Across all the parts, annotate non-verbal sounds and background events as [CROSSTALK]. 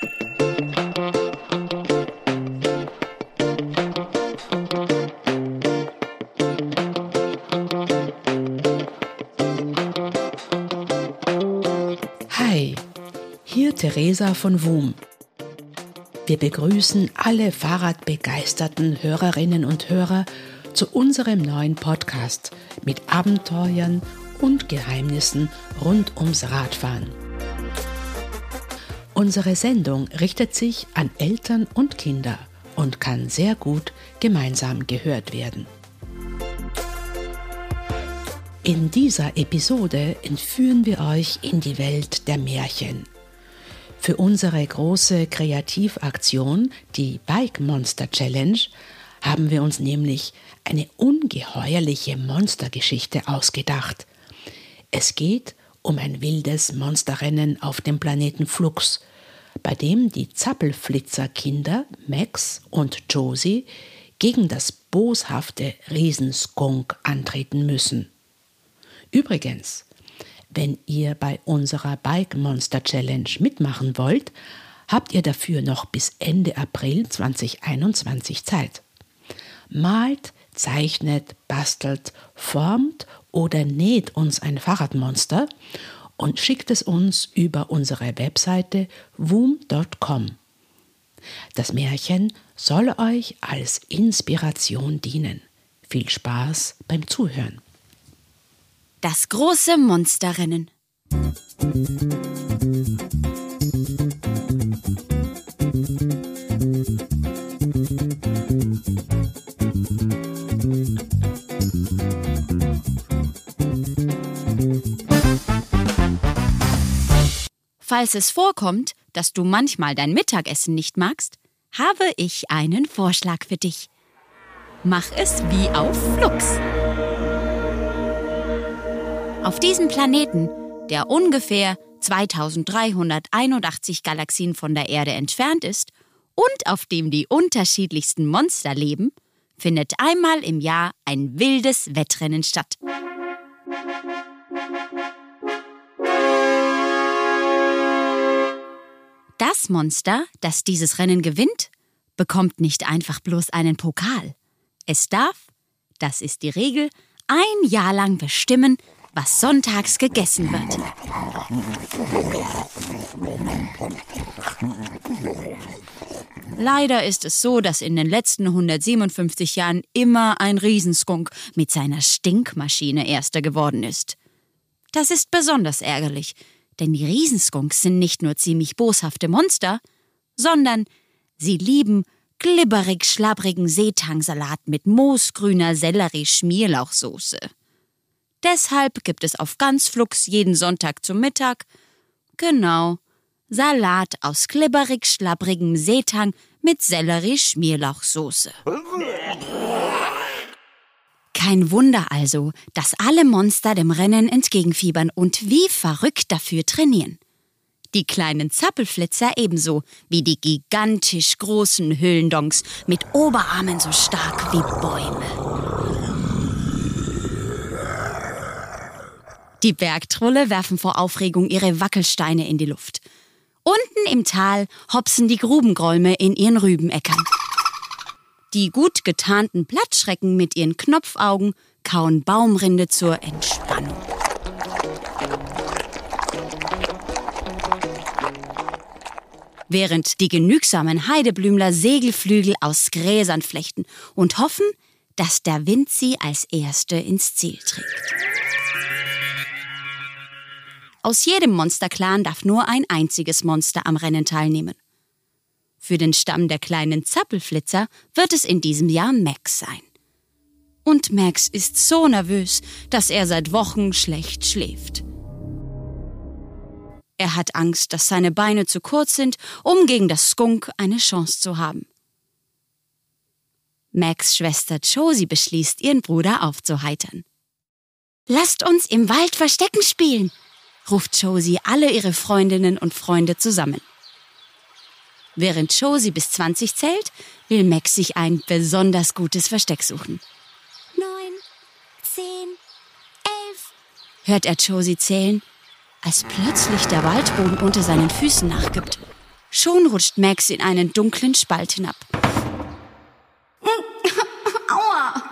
Hi, hier Theresa von WUM. Wir begrüßen alle Fahrradbegeisterten Hörerinnen und Hörer zu unserem neuen Podcast mit Abenteuern und Geheimnissen rund ums Radfahren. Unsere Sendung richtet sich an Eltern und Kinder und kann sehr gut gemeinsam gehört werden. In dieser Episode entführen wir euch in die Welt der Märchen. Für unsere große Kreativaktion, die Bike Monster Challenge, haben wir uns nämlich eine ungeheuerliche Monstergeschichte ausgedacht. Es geht um ein wildes Monsterrennen auf dem Planeten Flux, bei dem die Zappelflitzerkinder Max und Josie gegen das boshafte Riesenskunk antreten müssen. Übrigens, wenn ihr bei unserer Bike Monster Challenge mitmachen wollt, habt ihr dafür noch bis Ende April 2021 Zeit. Malt, zeichnet, bastelt, formt oder näht uns ein Fahrradmonster und schickt es uns über unsere Webseite woom.com. Das Märchen soll euch als Inspiration dienen. Viel Spaß beim Zuhören. Das große Monsterrennen. Falls es vorkommt, dass du manchmal dein Mittagessen nicht magst, habe ich einen Vorschlag für dich. Mach es wie auf Flux. Auf diesem Planeten, der ungefähr 2381 Galaxien von der Erde entfernt ist und auf dem die unterschiedlichsten Monster leben, findet einmal im Jahr ein wildes Wettrennen statt. Das Monster, das dieses Rennen gewinnt, bekommt nicht einfach bloß einen Pokal. Es darf, das ist die Regel, ein Jahr lang bestimmen, was sonntags gegessen wird. Leider ist es so, dass in den letzten 157 Jahren immer ein Riesenskunk mit seiner Stinkmaschine Erster geworden ist. Das ist besonders ärgerlich, denn die Riesenskunks sind nicht nur ziemlich boshafte Monster, sondern sie lieben glibberig-schlabbrigen Seetangsalat mit moosgrüner Sellerie-Schmierlauchsoße. Deshalb gibt es auf ganz Flux jeden Sonntag zum Mittag, genau, Salat aus glibberig-schlabbrigem Seetang mit Sellerie-Schmierlauchsoße. [LAUGHS] Kein Wunder also, dass alle Monster dem Rennen entgegenfiebern und wie verrückt dafür trainieren. Die kleinen Zappelflitzer ebenso wie die gigantisch großen Höhlendonks mit Oberarmen so stark wie Bäume. Die Bergtrolle werfen vor Aufregung ihre Wackelsteine in die Luft. Unten im Tal hopsen die Grubengräume in ihren Rübenäckern. Die gut getarnten Blattschrecken mit ihren Knopfaugen kauen Baumrinde zur Entspannung. Während die genügsamen Heideblümler Segelflügel aus Gräsern flechten und hoffen, dass der Wind sie als Erste ins Ziel trägt. Aus jedem Monsterclan darf nur ein einziges Monster am Rennen teilnehmen. Für den Stamm der kleinen Zappelflitzer wird es in diesem Jahr Max sein. Und Max ist so nervös, dass er seit Wochen schlecht schläft. Er hat Angst, dass seine Beine zu kurz sind, um gegen das Skunk eine Chance zu haben. Max Schwester Josie beschließt, ihren Bruder aufzuheitern. Lasst uns im Wald Verstecken spielen, ruft Josie alle ihre Freundinnen und Freunde zusammen. Während Josie bis 20 zählt, will Max sich ein besonders gutes Versteck suchen. Neun, zehn, elf, hört er Josie zählen, als plötzlich der Waldboden unter seinen Füßen nachgibt Schon rutscht Max in einen dunklen Spalt hinab. [LAUGHS] Aua!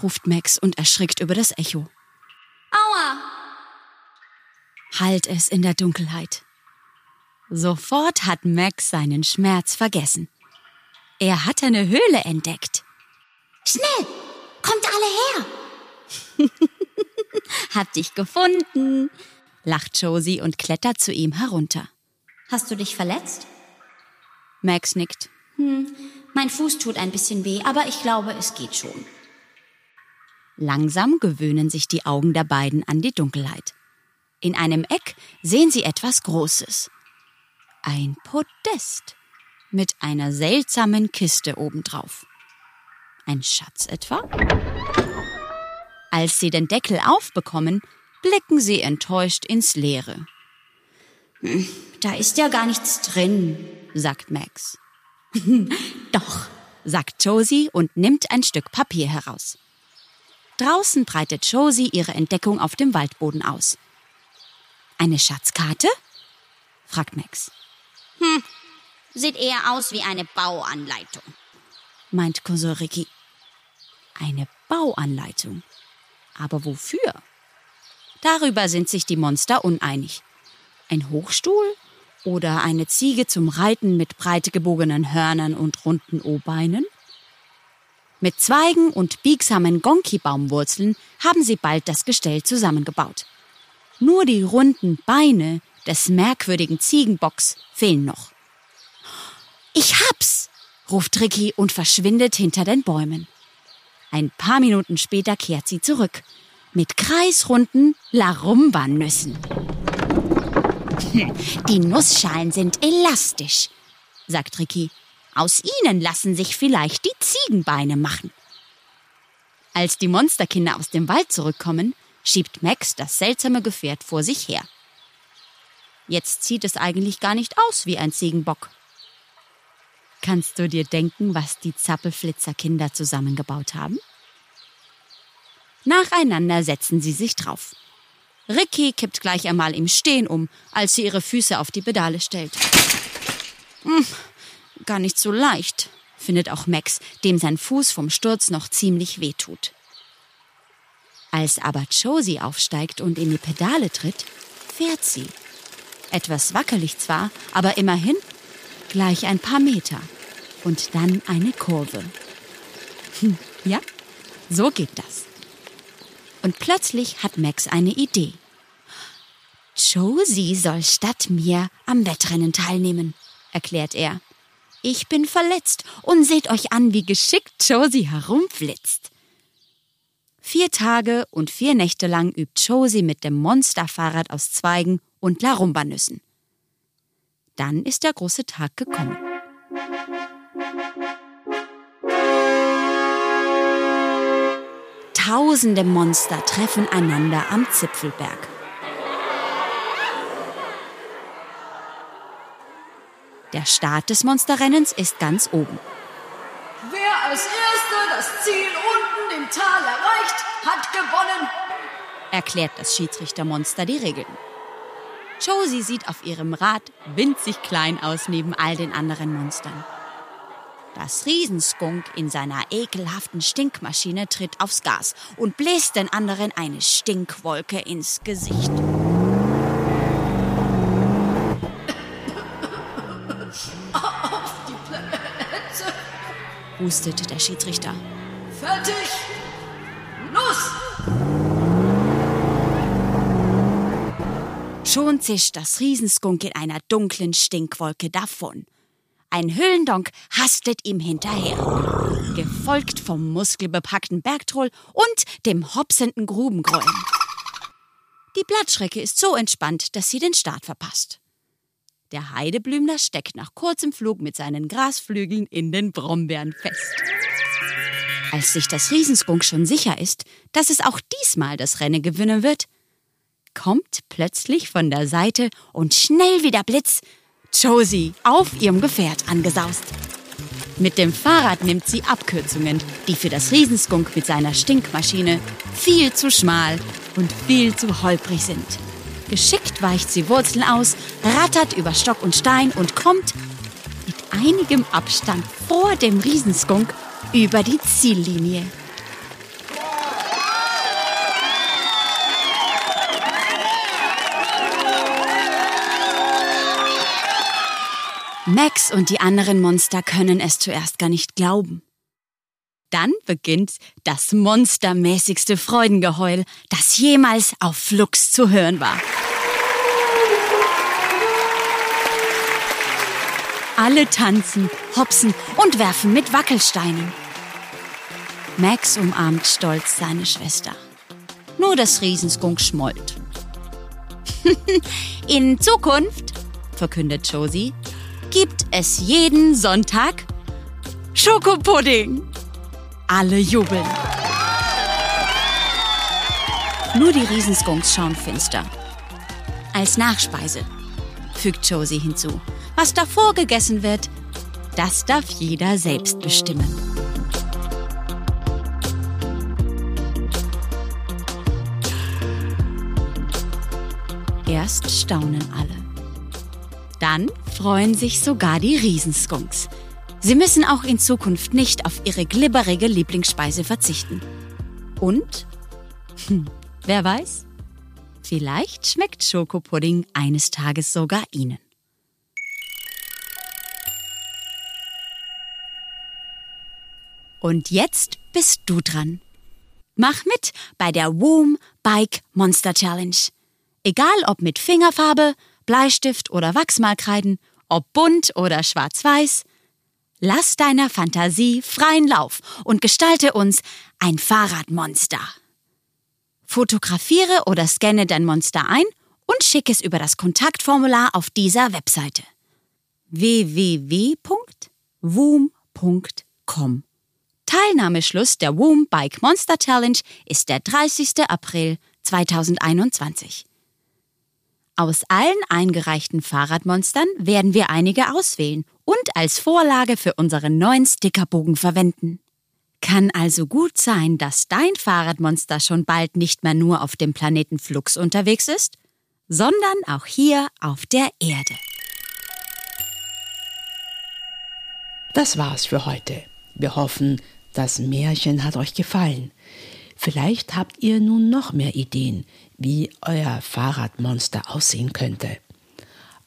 ruft Max und erschrickt über das Echo. Aua! Halt es in der Dunkelheit. Sofort hat Max seinen Schmerz vergessen. Er hat eine Höhle entdeckt. Schnell! Kommt alle her! [LAUGHS] Hab dich gefunden, lacht Josie und klettert zu ihm herunter. Hast du dich verletzt? Max nickt. Mein Fuß tut ein bisschen weh, aber ich glaube, es geht schon. Langsam gewöhnen sich die Augen der beiden an die Dunkelheit. In einem Eck sehen sie etwas Großes. Ein Podest mit einer seltsamen Kiste obendrauf. Ein Schatz etwa? Als sie den Deckel aufbekommen, blicken sie enttäuscht ins Leere, Da ist ja gar nichts drin. sagt Max. [LAUGHS] Doch, sagt Josie und nimmt ein Stück Papier heraus. Draußen breitet Josie ihre Entdeckung auf dem Waldboden aus. Eine Schatzkarte? fragt Max. Sieht eher aus wie eine Bauanleitung. meint Cousin Ricky. Eine Bauanleitung. Aber wofür? Darüber sind sich die Monster uneinig. Ein Hochstuhl oder eine Ziege zum Reiten mit breit gebogenen Hörnern und runden O-Beinen? Mit Zweigen und biegsamen Gonki-Baumwurzeln haben sie bald das Gestell zusammengebaut. Nur die runden Beine des merkwürdigen Ziegenbocks fehlen noch. Ich hab's! ruft Ricky und verschwindet hinter den Bäumen. Ein paar Minuten später kehrt sie zurück. Mit kreisrunden Larumba-Nüssen. [LAUGHS] Die Nussschalen sind elastisch, sagt Ricky. Aus ihnen lassen sich vielleicht die Ziegenbeine machen. Als die Monsterkinder aus dem Wald zurückkommen, schiebt Max das seltsame Gefährt vor sich her. Jetzt sieht es eigentlich gar nicht aus wie ein Ziegenbock. Kannst du dir denken, was die Zappelflitzerkinder zusammengebaut haben? Nacheinander setzen sie sich drauf. Ricky kippt gleich einmal im Stehen um, als sie ihre Füße auf die Pedale stellt. Hm, gar nicht so leicht, findet auch Max, dem sein Fuß vom Sturz noch ziemlich weh tut. Als aber Josie aufsteigt und in die Pedale tritt, fährt sie. Etwas wackelig zwar, aber immerhin gleich ein paar Meter und dann eine Kurve. Hm, ja, so geht das. Und plötzlich hat Max eine Idee. Josie soll statt mir am Wettrennen teilnehmen, erklärt er. Ich bin verletzt und seht euch an, wie geschickt Josie herumflitzt. Vier Tage und vier Nächte lang übt Josie mit dem Monsterfahrrad aus Zweigen und Larumbanüssen. Dann ist der große Tag gekommen. Tausende Monster treffen einander am Zipfelberg. Der Start des Monsterrennens ist ganz oben. Wer als Erster das Ziel unten im Tal erreicht, hat gewonnen. erklärt das Schiedsrichtermonster die Regeln. Josie sieht auf ihrem Rad winzig klein aus neben all den anderen Monstern. Das Riesenskunk in seiner ekelhaften Stinkmaschine tritt aufs Gas und bläst den anderen eine Stinkwolke ins Gesicht. hustet der Schiedsrichter. Fertig. Los! Schon zischt das Riesenskunk in einer dunklen Stinkwolke davon. Ein Höhlendonk hastet ihm hinterher, gefolgt vom muskelbepackten Bergtroll und dem hopsenden Grubengrollen. Die Blattschrecke ist so entspannt, dass sie den Start verpasst. Der Heideblümler steckt nach kurzem Flug mit seinen Grasflügeln in den Brombeeren fest. Als sich das Riesenskunk schon sicher ist, dass es auch diesmal das Rennen gewinnen wird, kommt plötzlich von der Seite und schnell wie der Blitz Josie auf ihrem Gefährt angesaust. Mit dem Fahrrad nimmt sie Abkürzungen, die für das Riesenskunk mit seiner Stinkmaschine viel zu schmal und viel zu holprig sind. Geschickt weicht sie Wurzeln aus, rattert über Stock und Stein und kommt mit einigem Abstand vor dem Riesenskunk über die Ziellinie. Max und die anderen Monster können es zuerst gar nicht glauben. Dann beginnt das monstermäßigste Freudengeheul, das jemals auf Flux zu hören war. Alle tanzen, hopsen und werfen mit Wackelsteinen. Max umarmt stolz seine Schwester. Nur das Riesenskunk schmollt. [LAUGHS] In Zukunft, verkündet Josie, gibt es jeden Sonntag Schokopudding. Alle jubeln. Nur die Riesenskunks schauen finster. Als Nachspeise, fügt Josie hinzu. Was davor gegessen wird, das darf jeder selbst bestimmen. Erst staunen alle. Dann freuen sich sogar die Riesenskunks. Sie müssen auch in Zukunft nicht auf ihre glibberige Lieblingsspeise verzichten. Und? Hm, wer weiß? Vielleicht schmeckt Schokopudding eines Tages sogar Ihnen. Und jetzt bist du dran. Mach mit bei der Woom Bike Monster Challenge. Egal ob mit Fingerfarbe, Bleistift oder Wachsmalkreiden, ob bunt oder schwarz-weiß, lass deiner Fantasie freien Lauf und gestalte uns ein Fahrradmonster. Fotografiere oder scanne dein Monster ein und schick es über das Kontaktformular auf dieser Webseite www.woom.com. Teilnahmeschluss der Woom Bike Monster Challenge ist der 30. April 2021. Aus allen eingereichten Fahrradmonstern werden wir einige auswählen und als Vorlage für unseren neuen Stickerbogen verwenden. Kann also gut sein, dass dein Fahrradmonster schon bald nicht mehr nur auf dem Planeten Flux unterwegs ist, sondern auch hier auf der Erde. Das war's für heute. Wir hoffen, das Märchen hat euch gefallen. Vielleicht habt ihr nun noch mehr Ideen, wie euer Fahrradmonster aussehen könnte.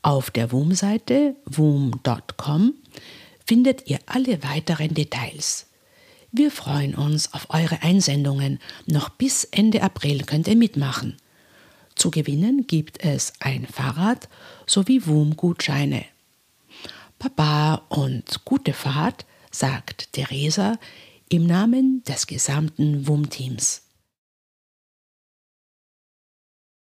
Auf der WUM-Seite wum.com findet ihr alle weiteren Details. Wir freuen uns auf eure Einsendungen. Noch bis Ende April könnt ihr mitmachen. Zu gewinnen gibt es ein Fahrrad sowie WUM-Gutscheine. Papa und gute Fahrt, sagt Theresa im Namen des gesamten WUM-Teams.